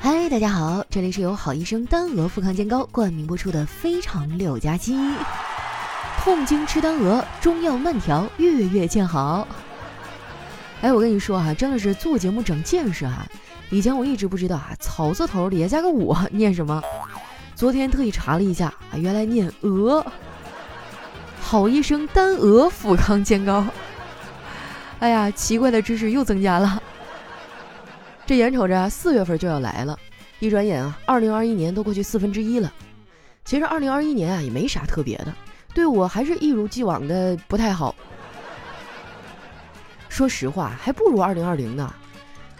嗨，大家好，这里是由好医生丹鹅复康健膏冠名播出的《非常六加七》。痛经吃丹鹅，中药慢调，月月见好。哎，我跟你说哈，真的是做节目长见识哈。以前我一直不知道啊，草字头底下加个我念什么。昨天特意查了一下啊，原来念鹅。好医生丹鹅复康健膏。哎呀，奇怪的知识又增加了。这眼瞅着四月份就要来了，一转眼啊，二零二一年都过去四分之一了。其实二零二一年啊也没啥特别的，对我还是一如既往的不太好。说实话，还不如二零二零呢。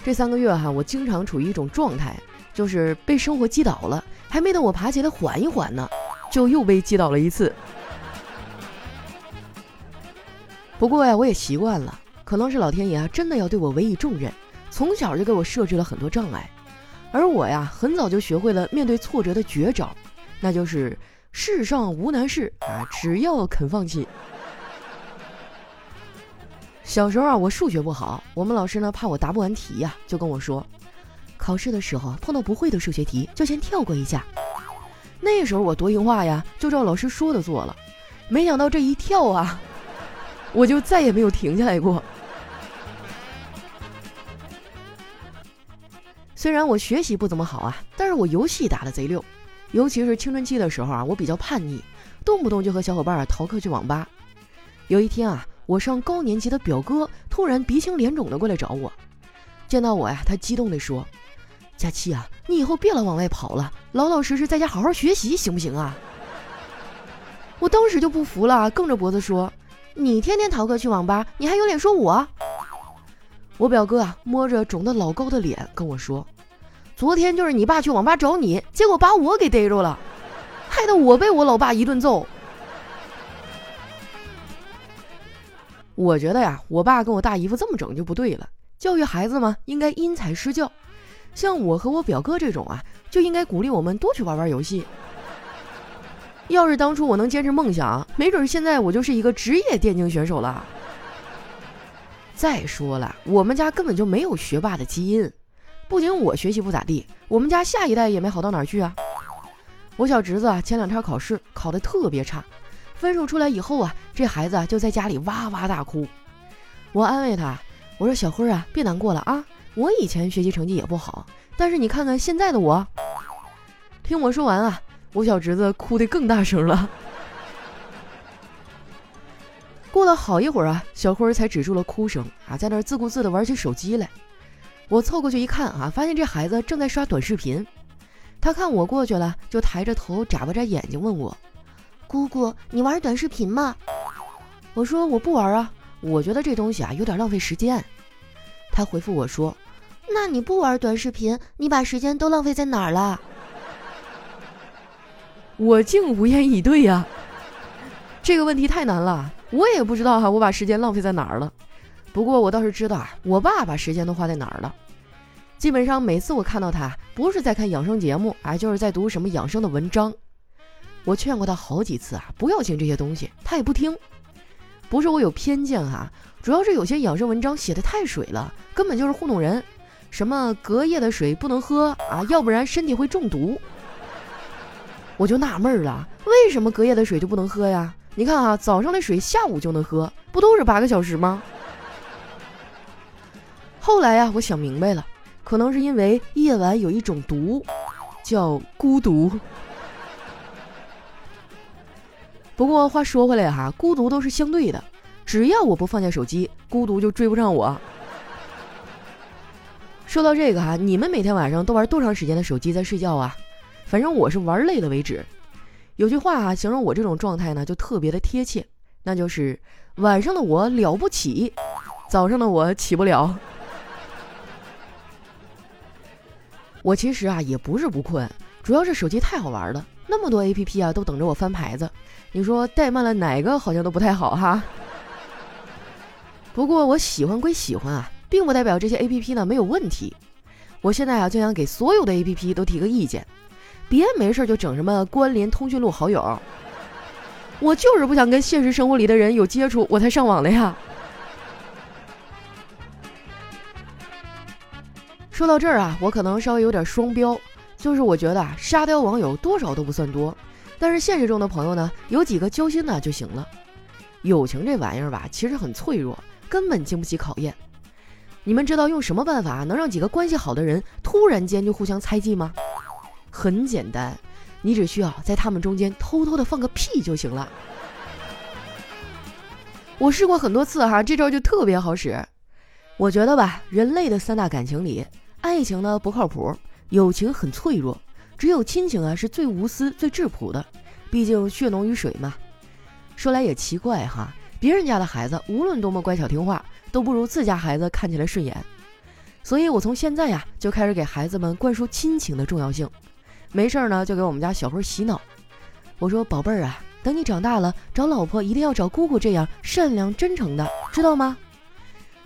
这三个月哈，我经常处于一种状态，就是被生活击倒了，还没等我爬起来缓一缓呢，就又被击倒了一次。不过呀，我也习惯了，可能是老天爷啊真的要对我委以重任。从小就给我设置了很多障碍，而我呀，很早就学会了面对挫折的绝招，那就是世上无难事啊，只要肯放弃。小时候啊，我数学不好，我们老师呢怕我答不完题呀，就跟我说，考试的时候碰到不会的数学题就先跳过一下。那时候我多听话呀，就照老师说的做了，没想到这一跳啊，我就再也没有停下来过。虽然我学习不怎么好啊，但是我游戏打的贼溜，尤其是青春期的时候啊，我比较叛逆，动不动就和小伙伴啊逃课去网吧。有一天啊，我上高年级的表哥突然鼻青脸肿的过来找我，见到我呀，他激动地说：“佳期啊，你以后别老往外跑了，老老实实在家好好学习，行不行啊？”我当时就不服了，梗着脖子说：“你天天逃课去网吧，你还有脸说我？”我表哥啊，摸着肿的老高的脸跟我说：“昨天就是你爸去网吧找你，结果把我给逮着了，害得我被我老爸一顿揍。”我觉得呀，我爸跟我大姨夫这么整就不对了。教育孩子嘛，应该因材施教。像我和我表哥这种啊，就应该鼓励我们多去玩玩游戏。要是当初我能坚持梦想，没准现在我就是一个职业电竞选手了。再说了，我们家根本就没有学霸的基因。不仅我学习不咋地，我们家下一代也没好到哪儿去啊。我小侄子啊，前两天考试考得特别差，分数出来以后啊，这孩子就在家里哇哇大哭。我安慰他，我说小辉啊，别难过了啊，我以前学习成绩也不好，但是你看看现在的我。听我说完啊，我小侄子哭得更大声了。过了好一会儿啊，小辉才止住了哭声啊，在那儿自顾自地玩起手机来。我凑过去一看啊，发现这孩子正在刷短视频。他看我过去了，就抬着头眨巴着眼睛问我：“姑姑，你玩短视频吗？”我说：“我不玩啊，我觉得这东西啊有点浪费时间。”他回复我说：“那你不玩短视频，你把时间都浪费在哪儿了？”我竟无言以对呀。这个问题太难了。我也不知道哈，我把时间浪费在哪儿了。不过我倒是知道啊，我爸把时间都花在哪儿了。基本上每次我看到他，不是在看养生节目啊，就是在读什么养生的文章。我劝过他好几次啊，不要听这些东西，他也不听。不是我有偏见哈，主要是有些养生文章写的太水了，根本就是糊弄人。什么隔夜的水不能喝啊，要不然身体会中毒。我就纳闷了，为什么隔夜的水就不能喝呀？你看啊，早上的水下午就能喝，不都是八个小时吗？后来呀，我想明白了，可能是因为夜晚有一种毒，叫孤独。不过话说回来哈，孤独都是相对的，只要我不放下手机，孤独就追不上我。说到这个哈，你们每天晚上都玩多长时间的手机在睡觉啊？反正我是玩累了为止。有句话啊，形容我这种状态呢，就特别的贴切，那就是晚上的我了不起，早上的我起不了。我其实啊也不是不困，主要是手机太好玩了，那么多 A P P 啊都等着我翻牌子，你说怠慢了哪个好像都不太好哈。不过我喜欢归喜欢啊，并不代表这些 A P P 呢没有问题。我现在啊就想给所有的 A P P 都提个意见。别没事就整什么关联通讯录好友，我就是不想跟现实生活里的人有接触，我才上网的呀。说到这儿啊，我可能稍微有点双标，就是我觉得啊，沙雕网友多少都不算多，但是现实中的朋友呢，有几个交心的就行了。友情这玩意儿吧，其实很脆弱，根本经不起考验。你们知道用什么办法能让几个关系好的人突然间就互相猜忌吗？很简单，你只需要在他们中间偷偷的放个屁就行了。我试过很多次哈，这招就特别好使。我觉得吧，人类的三大感情里，爱情呢不靠谱，友情很脆弱，只有亲情啊是最无私、最质朴的。毕竟血浓于水嘛。说来也奇怪哈，别人家的孩子无论多么乖巧听话，都不如自家孩子看起来顺眼。所以我从现在呀就开始给孩子们灌输亲情的重要性。没事儿呢就给我们家小辉洗脑。我说宝贝儿啊，等你长大了找老婆一定要找姑姑这样善良真诚的，知道吗？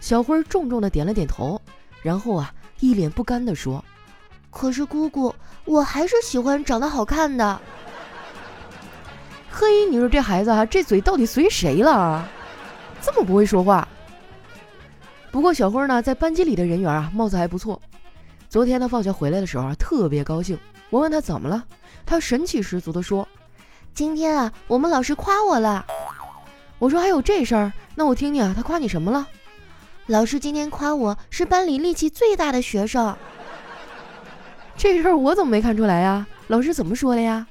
小辉重重的点了点头，然后啊，一脸不甘的说：“可是姑姑，我还是喜欢长得好看的。”嘿，你说这孩子啊，这嘴到底随谁了？这么不会说话。不过小辉呢，在班级里的人缘啊，貌似还不错。昨天他放学回来的时候啊，特别高兴。我问他怎么了，他神气十足的说：“今天啊，我们老师夸我了。”我说：“还有这事儿？那我听听啊，他夸你什么了？”老师今天夸我是班里力气最大的学生，这事儿我怎么没看出来呀？老师怎么说的呀？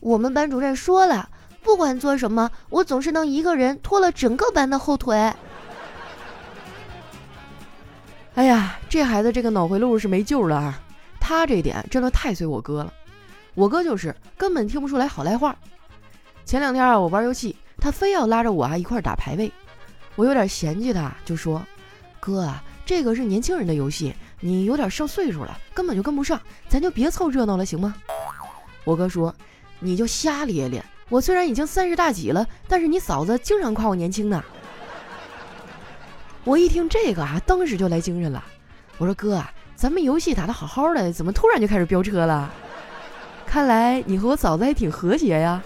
我们班主任说了，不管做什么，我总是能一个人拖了整个班的后腿。哎呀，这孩子这个脑回路是没救了啊！他这点真的太随我哥了，我哥就是根本听不出来好赖话。前两天啊，我玩游戏，他非要拉着我啊一块打排位，我有点嫌弃他，就说。哥啊，这个是年轻人的游戏，你有点上岁数了，根本就跟不上，咱就别凑热闹了，行吗？我哥说，你就瞎咧咧，我虽然已经三十大几了，但是你嫂子经常夸我年轻呢。我一听这个啊，当时就来精神了。我说哥啊，咱们游戏打得好好的，怎么突然就开始飙车了？看来你和我嫂子还挺和谐呀。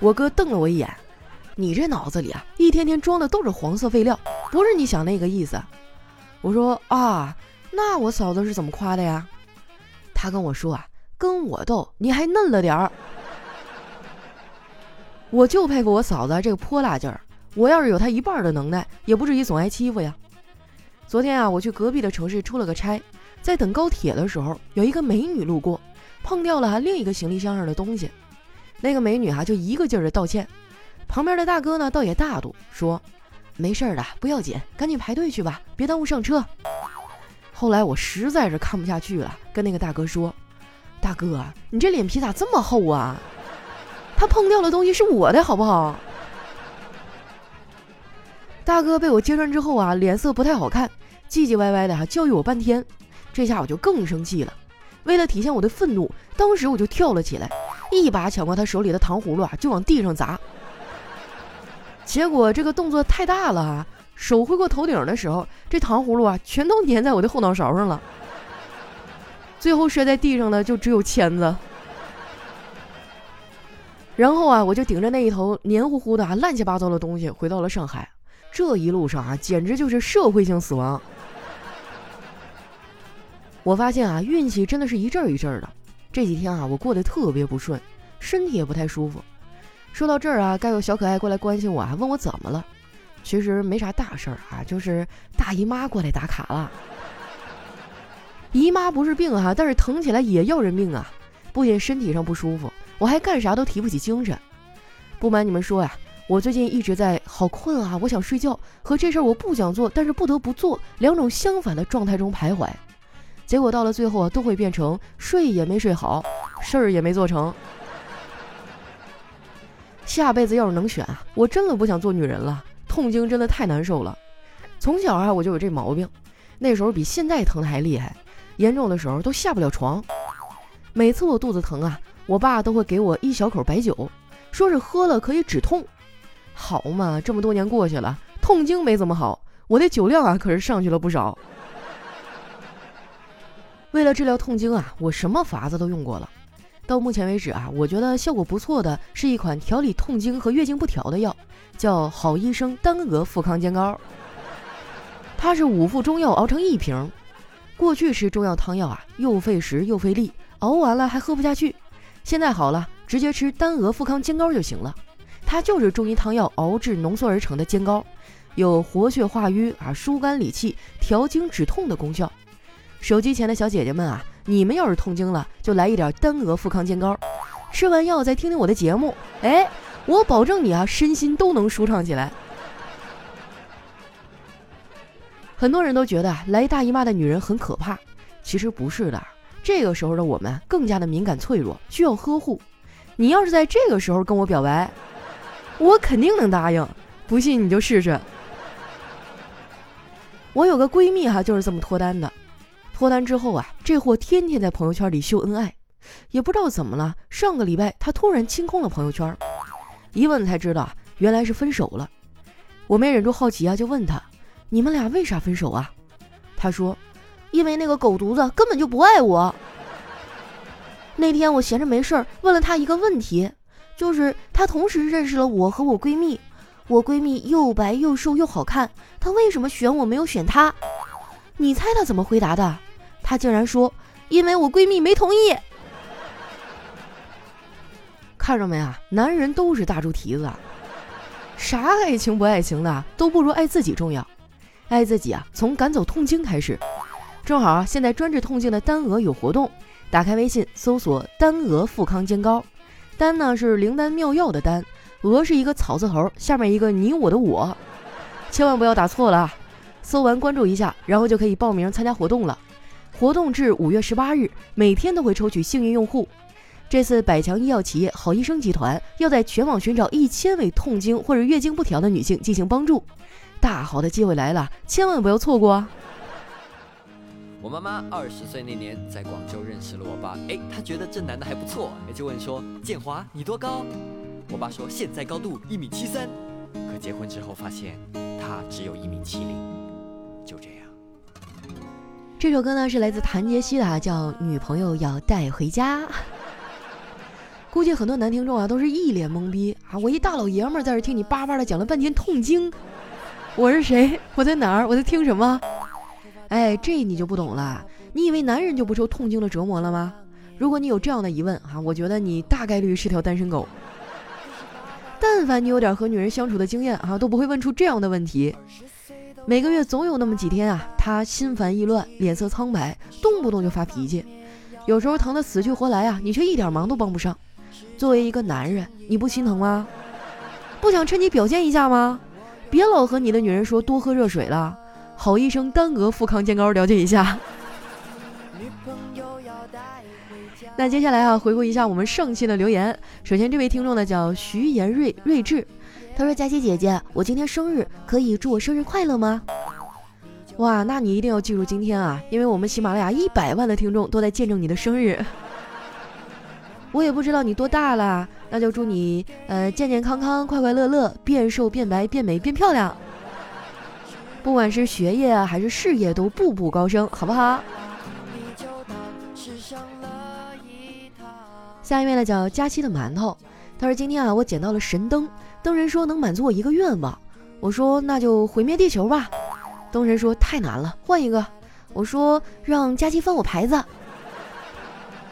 我哥瞪了我一眼。你这脑子里啊，一天天装的都是黄色废料，不是你想那个意思。我说啊，那我嫂子是怎么夸的呀？他跟我说啊，跟我斗你还嫩了点儿。我就佩服我嫂子这个泼辣劲儿，我要是有她一半的能耐，也不至于总挨欺负呀。昨天啊，我去隔壁的城市出了个差，在等高铁的时候，有一个美女路过，碰掉了另一个行李箱上的东西，那个美女哈就一个劲儿的道歉。旁边的大哥呢，倒也大度，说：“没事的，不要紧，赶紧排队去吧，别耽误上车。”后来我实在是看不下去了，跟那个大哥说：“大哥，你这脸皮咋这么厚啊？他碰掉的东西是我的，好不好？”大哥被我揭穿之后啊，脸色不太好看，唧唧歪歪的哈教育我半天，这下我就更生气了。为了体现我的愤怒，当时我就跳了起来，一把抢过他手里的糖葫芦啊，就往地上砸。结果这个动作太大了啊！手挥过头顶的时候，这糖葫芦啊，全都粘在我的后脑勺上了。最后摔在地上的就只有签子。然后啊，我就顶着那一头黏糊糊的、啊、乱七八糟的东西回到了上海。这一路上啊，简直就是社会性死亡。我发现啊，运气真的是一阵儿一阵儿的。这几天啊，我过得特别不顺，身体也不太舒服。说到这儿啊，该有小可爱过来关心我，还问我怎么了。其实没啥大事儿啊，就是大姨妈过来打卡了。姨妈不是病哈，但是疼起来也要人命啊！不仅身体上不舒服，我还干啥都提不起精神。不瞒你们说呀，我最近一直在好困啊，我想睡觉和这事儿我不想做，但是不得不做两种相反的状态中徘徊。结果到了最后啊，都会变成睡也没睡好，事儿也没做成。下辈子要是能选啊，我真的不想做女人了。痛经真的太难受了，从小啊我就有这毛病，那时候比现在疼的还厉害，严重的时候都下不了床。每次我肚子疼啊，我爸都会给我一小口白酒，说是喝了可以止痛。好嘛，这么多年过去了，痛经没怎么好，我的酒量啊可是上去了不少。为了治疗痛经啊，我什么法子都用过了。到目前为止啊，我觉得效果不错的是一款调理痛经和月经不调的药，叫好医生丹鹅复康煎膏。它是五副中药熬成一瓶，过去吃中药汤药啊，又费时又费力，熬完了还喝不下去。现在好了，直接吃丹鹅复康煎膏就行了。它就是中医汤药熬制浓缩而成的煎膏，有活血化瘀啊、疏肝理气、调经止痛的功效。手机前的小姐姐们啊，你们要是痛经了，就来一点丹鹅复康煎膏，吃完药再听听我的节目，哎，我保证你啊，身心都能舒畅起来。很多人都觉得来大姨妈的女人很可怕，其实不是的。这个时候的我们更加的敏感脆弱，需要呵护。你要是在这个时候跟我表白，我肯定能答应。不信你就试试。我有个闺蜜哈，就是这么脱单的。脱单之后啊，这货天天在朋友圈里秀恩爱，也不知道怎么了。上个礼拜他突然清空了朋友圈，一问才知道，原来是分手了。我没忍住好奇啊，就问他。你们俩为啥分手啊？他说：“因为那个狗犊子根本就不爱我。”那天我闲着没事儿，问了他一个问题，就是他同时认识了我和我闺蜜，我闺蜜又白又瘦又好看，他为什么选我没有选他？你猜他怎么回答的？他竟然说：“因为我闺蜜没同意。”看着没啊？男人都是大猪蹄子，啥爱情不爱情的，都不如爱自己重要。爱自己啊，从赶走痛经开始。正好啊，现在专治痛经的丹鹅有活动，打开微信搜索“丹鹅复康煎膏”。丹呢是灵丹妙药的丹，鹅是一个草字头，下面一个你我的我，千万不要打错了啊！搜完关注一下，然后就可以报名参加活动了。活动至五月十八日，每天都会抽取幸运用户。这次百强医药企业好医生集团要在全网寻找一千位痛经或者月经不调的女性进行帮助。大好的机会来了，千万不要错过啊！我妈妈二十岁那年在广州认识了我爸，哎，她觉得这男的还不错，哎就问说：“建华，你多高？”我爸说：“现在高度一米七三。”可结婚之后发现他只有一米七零，就这样。这首歌呢是来自谭杰希的，叫《女朋友要带回家》。估计很多男听众啊都是一脸懵逼啊！我一大老爷们儿在这听你叭叭的讲了半天痛经。我是谁？我在哪儿？我在听什么？哎，这你就不懂了。你以为男人就不受痛经的折磨了吗？如果你有这样的疑问啊，我觉得你大概率是条单身狗。但凡你有点和女人相处的经验啊，都不会问出这样的问题。每个月总有那么几天啊，她心烦意乱，脸色苍白，动不动就发脾气，有时候疼得死去活来啊，你却一点忙都帮不上。作为一个男人，你不心疼吗？不想趁机表现一下吗？别老和你的女人说多喝热水了，好医生丹鹅复康健膏了解一下。那接下来啊，回顾一下我们上期的留言。首先这位听众呢叫徐延瑞睿智，他说：“佳琪姐姐，我今天生日，可以祝我生日快乐吗？”哇，那你一定要记住今天啊，因为我们喜马拉雅一百万的听众都在见证你的生日。我也不知道你多大了。那就祝你呃健健康康、快快乐乐、变瘦变白变美变漂亮，不管是学业还是事业都步步高升，好不好？下一位呢叫佳期的馒头，他说今天啊我捡到了神灯，灯人说能满足我一个愿望，我说那就毁灭地球吧，灯人说太难了，换一个，我说让佳期翻我牌子。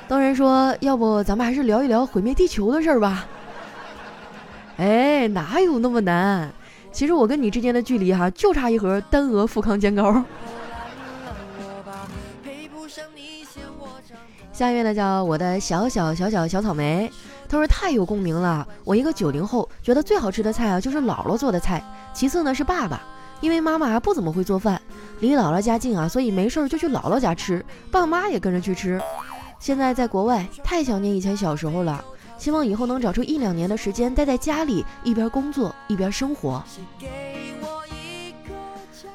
当然说，要不咱们还是聊一聊毁灭地球的事儿吧。哎，哪有那么难？其实我跟你之间的距离哈，就差一盒丹鹅富康煎膏。下一位呢，叫我的小小小小小草莓。他说太有共鸣了。我一个九零后，觉得最好吃的菜啊，就是姥姥做的菜。其次呢是爸爸，因为妈妈不怎么会做饭，离姥姥家近啊，所以没事就去姥姥家吃，爸妈也跟着去吃。现在在国外，太想念以前小时候了。希望以后能找出一两年的时间待在家里，一边工作一边生活。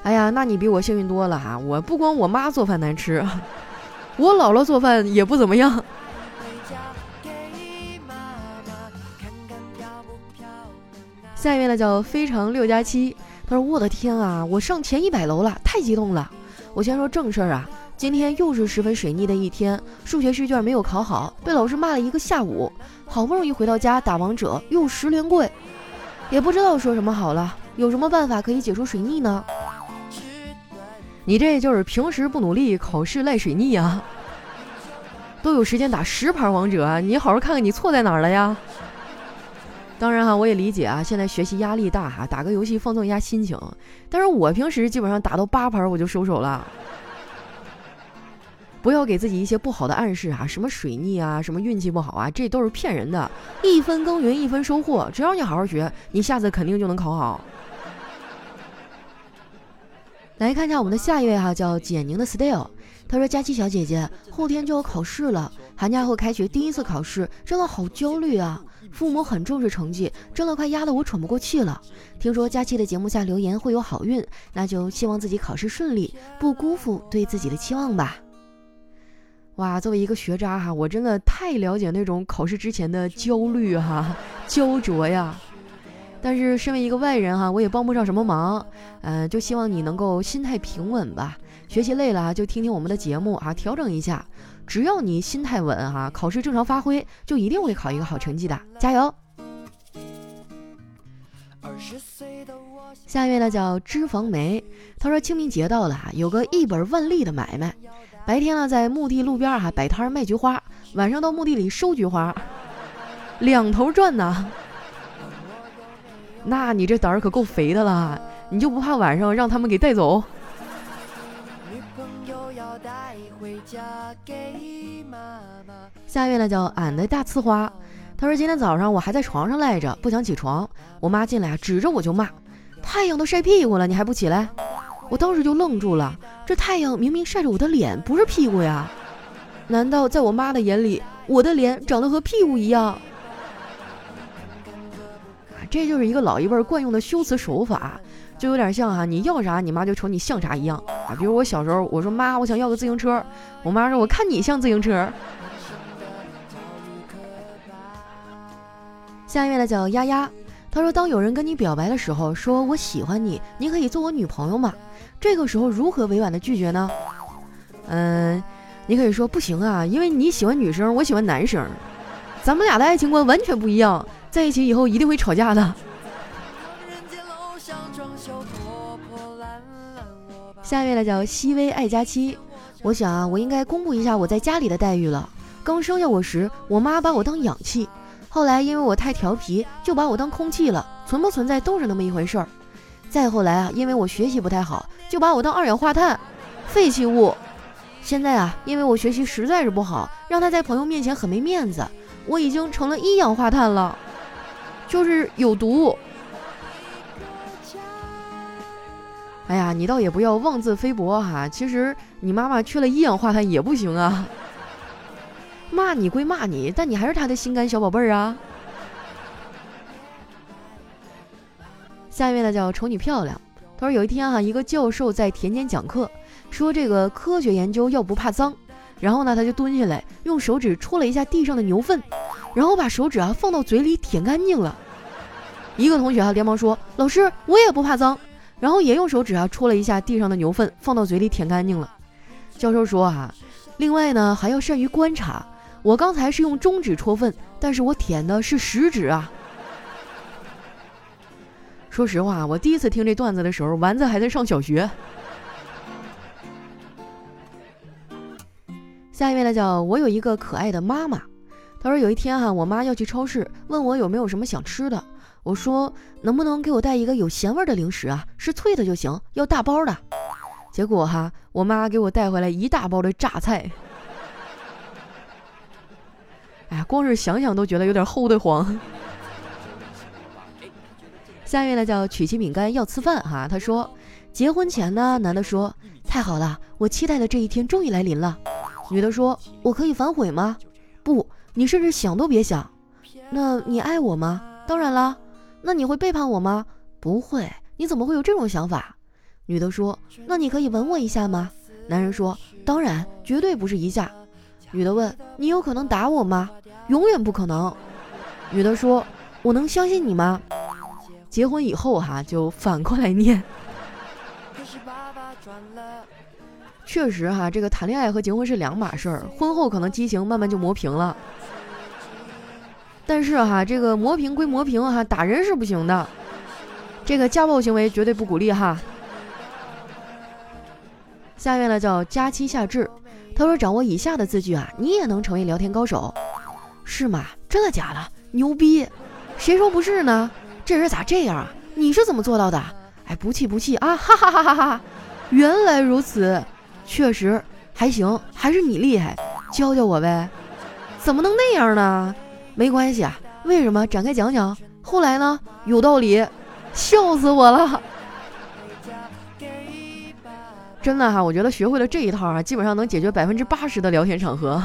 哎呀，那你比我幸运多了哈！我不光我妈做饭难吃，我姥姥做饭也不怎么样。下一位呢，叫非常六加七。他说：“我的天啊，我上前一百楼了，太激动了！我先说正事儿啊。”今天又是十分水逆的一天，数学试卷没有考好，被老师骂了一个下午。好不容易回到家打王者，又十连跪，也不知道说什么好了。有什么办法可以解除水逆呢？你这就是平时不努力，考试赖水逆啊！都有时间打十盘王者，你好好看看你错在哪儿了呀？当然哈，我也理解啊，现在学习压力大哈，打个游戏放松一下心情。但是我平时基本上打到八盘我就收手了。不要给自己一些不好的暗示啊，什么水逆啊，什么运气不好啊，这都是骗人的。一分耕耘一分收获，只要你好好学，你下次肯定就能考好。来看一下我们的下一位哈，叫简宁的 style。他说：“佳琪小姐姐，后天就要考试了，寒假后开学第一次考试，真的好焦虑啊！父母很重视成绩，真的快压得我喘不过气了。听说佳琪的节目下留言会有好运，那就希望自己考试顺利，不辜负对自己的期望吧。”哇，作为一个学渣哈，我真的太了解那种考试之前的焦虑哈、焦灼呀。但是身为一个外人哈，我也帮不上什么忙，嗯，就希望你能够心态平稳吧。学习累了就听听我们的节目啊，调整一下。只要你心态稳哈，考试正常发挥，就一定会考一个好成绩的，加油！下一位呢叫脂肪梅，他说清明节到了，有个一本万利的买卖，白天呢在墓地路边哈摆摊卖菊花，晚上到墓地里收菊花，两头赚呐。那你这胆儿可够肥的了，你就不怕晚上让他们给带走？下一位呢叫俺的大呲花，他说今天早上我还在床上赖着，不想起床，我妈进来指着我就骂：“太阳都晒屁股了，你还不起来？”我当时就愣住了，这太阳明明晒着我的脸，不是屁股呀？难道在我妈的眼里，我的脸长得和屁股一样？这就是一个老一辈惯用的修辞手法，就有点像哈，你要啥你妈就瞅你像啥一样啊。比如我小时候，我说妈，我想要个自行车，我妈说我看你像自行车。下一位呢叫丫丫，她说当有人跟你表白的时候，说我喜欢你，你可以做我女朋友吗？这个时候如何委婉的拒绝呢？嗯，你可以说不行啊，因为你喜欢女生，我喜欢男生，咱们俩的爱情观完全不一样。在一起以后一定会吵架的。下一位呢叫熹微爱佳期，我想啊，我应该公布一下我在家里的待遇了。刚生下我时，我妈把我当氧气，后来因为我太调皮，就把我当空气了，存不存在都是那么一回事儿。再后来啊，因为我学习不太好，就把我当二氧化碳，废弃物。现在啊，因为我学习实在是不好，让他在朋友面前很没面子，我已经成了一氧化碳了。就是有毒。哎呀，你倒也不要妄自菲薄哈。其实你妈妈缺了一氧化碳也不行啊。骂你归骂你，但你还是她的心肝小宝贝儿啊。下一位呢叫丑女漂亮，他说有一天哈，一个教授在田间讲课，说这个科学研究要不怕脏，然后呢他就蹲下来用手指戳了一下地上的牛粪。然后把手指啊放到嘴里舔干净了，一个同学啊连忙说：“老师，我也不怕脏。”然后也用手指啊戳了一下地上的牛粪，放到嘴里舔干净了。教授说：“啊，另外呢还要善于观察。我刚才是用中指戳粪，但是我舔的是食指啊。”说实话，我第一次听这段子的时候，丸子还在上小学。下一位呢，叫我有一个可爱的妈妈。他说有一天哈，我妈要去超市，问我有没有什么想吃的。我说能不能给我带一个有咸味的零食啊？是脆的就行，要大包的。结果哈，我妈给我带回来一大包的榨菜。哎呀，光是想想都觉得有点齁的慌。下一位呢叫曲奇饼干要吃饭哈。他说结婚前呢，男的说太好了，我期待的这一天终于来临了。女的说我可以反悔吗？不。你甚至想都别想，那你爱我吗？当然啦，那你会背叛我吗？不会，你怎么会有这种想法？女的说：“那你可以吻我一下吗？”男人说：“当然，绝对不是一下。”女的问：“你有可能打我吗？”永远不可能。女的说：“我能相信你吗？”结婚以后哈，就反过来念。确实哈，这个谈恋爱和结婚是两码事儿，婚后可能激情慢慢就磨平了。但是哈，这个磨平归磨平哈，打人是不行的，这个家暴行为绝对不鼓励哈。下一位呢叫佳期夏至，他说掌握以下的字句啊，你也能成为聊天高手，是吗？真的假的？牛逼！谁说不是呢？这人咋这样啊？你是怎么做到的？哎，不气不气啊！哈哈哈哈哈！原来如此，确实还行，还是你厉害，教教我呗。怎么能那样呢？没关系啊，为什么？展开讲讲。后来呢？有道理，笑死我了。真的哈，我觉得学会了这一套啊，基本上能解决百分之八十的聊天场合。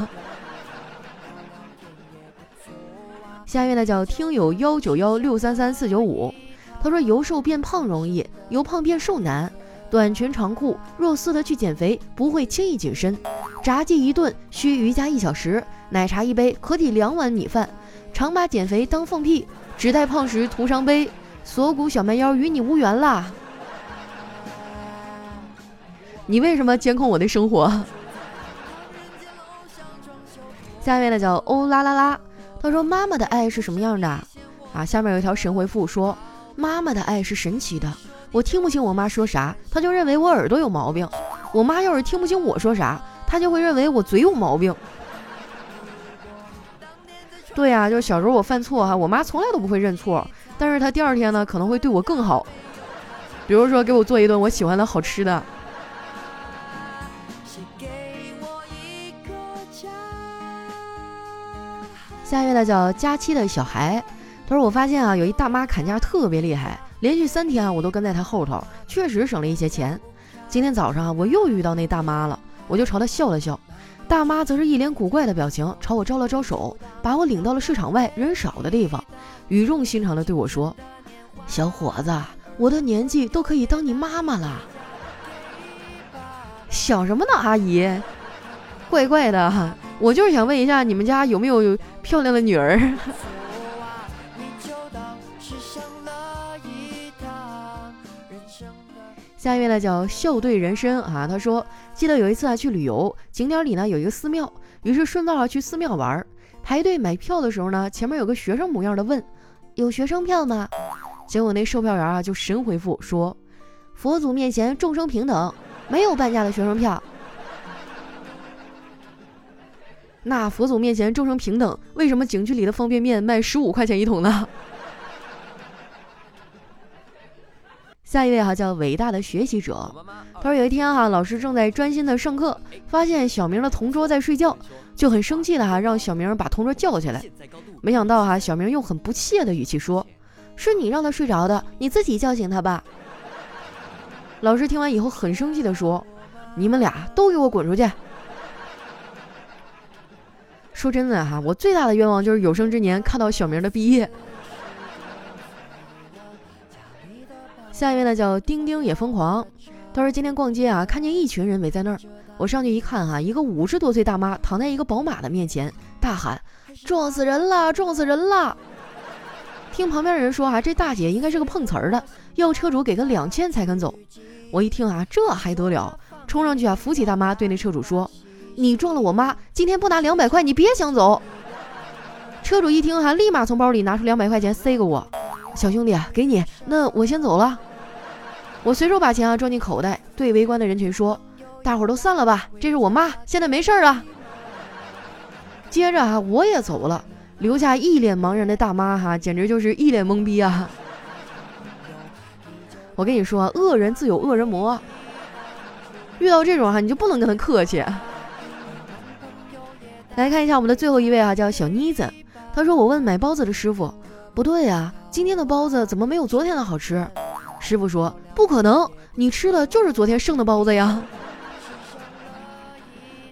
下一位呢叫听友幺九幺六三三四九五，他说由瘦变胖容易，由胖变瘦难。短裙长裤若似的去减肥，不会轻易紧身。炸鸡一顿需瑜伽一小时，奶茶一杯可抵两碗米饭。常把减肥当放屁，只待胖时徒伤悲。锁骨小蛮腰与你无缘啦。你为什么监控我的生活？下面呢叫欧啦啦啦，他说妈妈的爱是什么样的？啊，下面有一条神回复说，妈妈的爱是神奇的。我听不清我妈说啥，她就认为我耳朵有毛病；我妈要是听不清我说啥，她就会认为我嘴有毛病。对呀，就是小时候我犯错哈，我妈从来都不会认错，但是她第二天呢可能会对我更好，比如说给我做一顿我喜欢的好吃的。下一位呢叫佳期的小孩，他说：“我发现啊，有一大妈砍价特别厉害，连续三天啊我都跟在她后头，确实省了一些钱。今天早上啊我又遇到那大妈了，我就朝她笑了笑，大妈则是一脸古怪的表情，朝我招了招手，把我领到了市场外人少的地方，语重心长地对我说：‘小伙子，我的年纪都可以当你妈妈了。’想什么呢，阿姨？怪怪的。”我就是想问一下，你们家有没有漂亮的女儿？下一位呢叫笑对人生啊，他说记得有一次啊去旅游，景点里呢有一个寺庙，于是顺道啊去寺庙玩。排队买票的时候呢，前面有个学生模样的问：“有学生票吗？”结果那售票员啊就神回复说：“佛祖面前众生平等，没有半价的学生票。”那佛祖面前众生平等，为什么景区里的方便面卖十五块钱一桶呢？下一位哈叫伟大的学习者，他说有一天哈老师正在专心的上课，发现小明的同桌在睡觉，就很生气的哈让小明把同桌叫起来。没想到哈小明用很不屑的语气说：“是你让他睡着的，你自己叫醒他吧。”老师听完以后很生气的说：“你们俩都给我滚出去！”说真的哈，我最大的愿望就是有生之年看到小明的毕业。下一位呢叫丁丁也疯狂，他说今天逛街啊，看见一群人围在那儿，我上去一看哈，一个五十多岁大妈躺在一个宝马的面前，大喊撞死人了，撞死人了。听旁边的人说啊，这大姐应该是个碰瓷儿的，要车主给个两千才肯走。我一听啊，这还得了，冲上去啊，扶起大妈，对那车主说。你撞了我妈，今天不拿两百块，你别想走。车主一听哈，立马从包里拿出两百块钱塞给我，小兄弟，给你，那我先走了。我随手把钱啊装进口袋，对围观的人群说：“大伙都散了吧，这是我妈，现在没事了。”接着啊，我也走了，留下一脸茫然的大妈哈，简直就是一脸懵逼啊。我跟你说，恶人自有恶人磨，遇到这种哈，你就不能跟他客气。来看一下我们的最后一位啊，叫小妮子。他说：“我问买包子的师傅，不对呀，今天的包子怎么没有昨天的好吃？”师傅说：“不可能，你吃的就是昨天剩的包子呀。”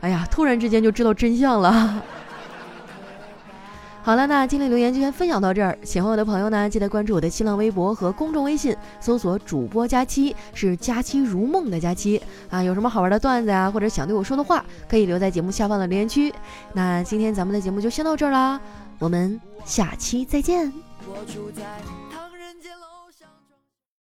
哎呀，突然之间就知道真相了。好了，那今天留言就先分享到这儿。喜欢我的朋友呢，记得关注我的新浪微博和公众微信，搜索“主播佳期”，是“佳期如梦”的佳期啊。有什么好玩的段子啊，或者想对我说的话，可以留在节目下方的留言区。那今天咱们的节目就先到这儿啦，我们下期再见。我住在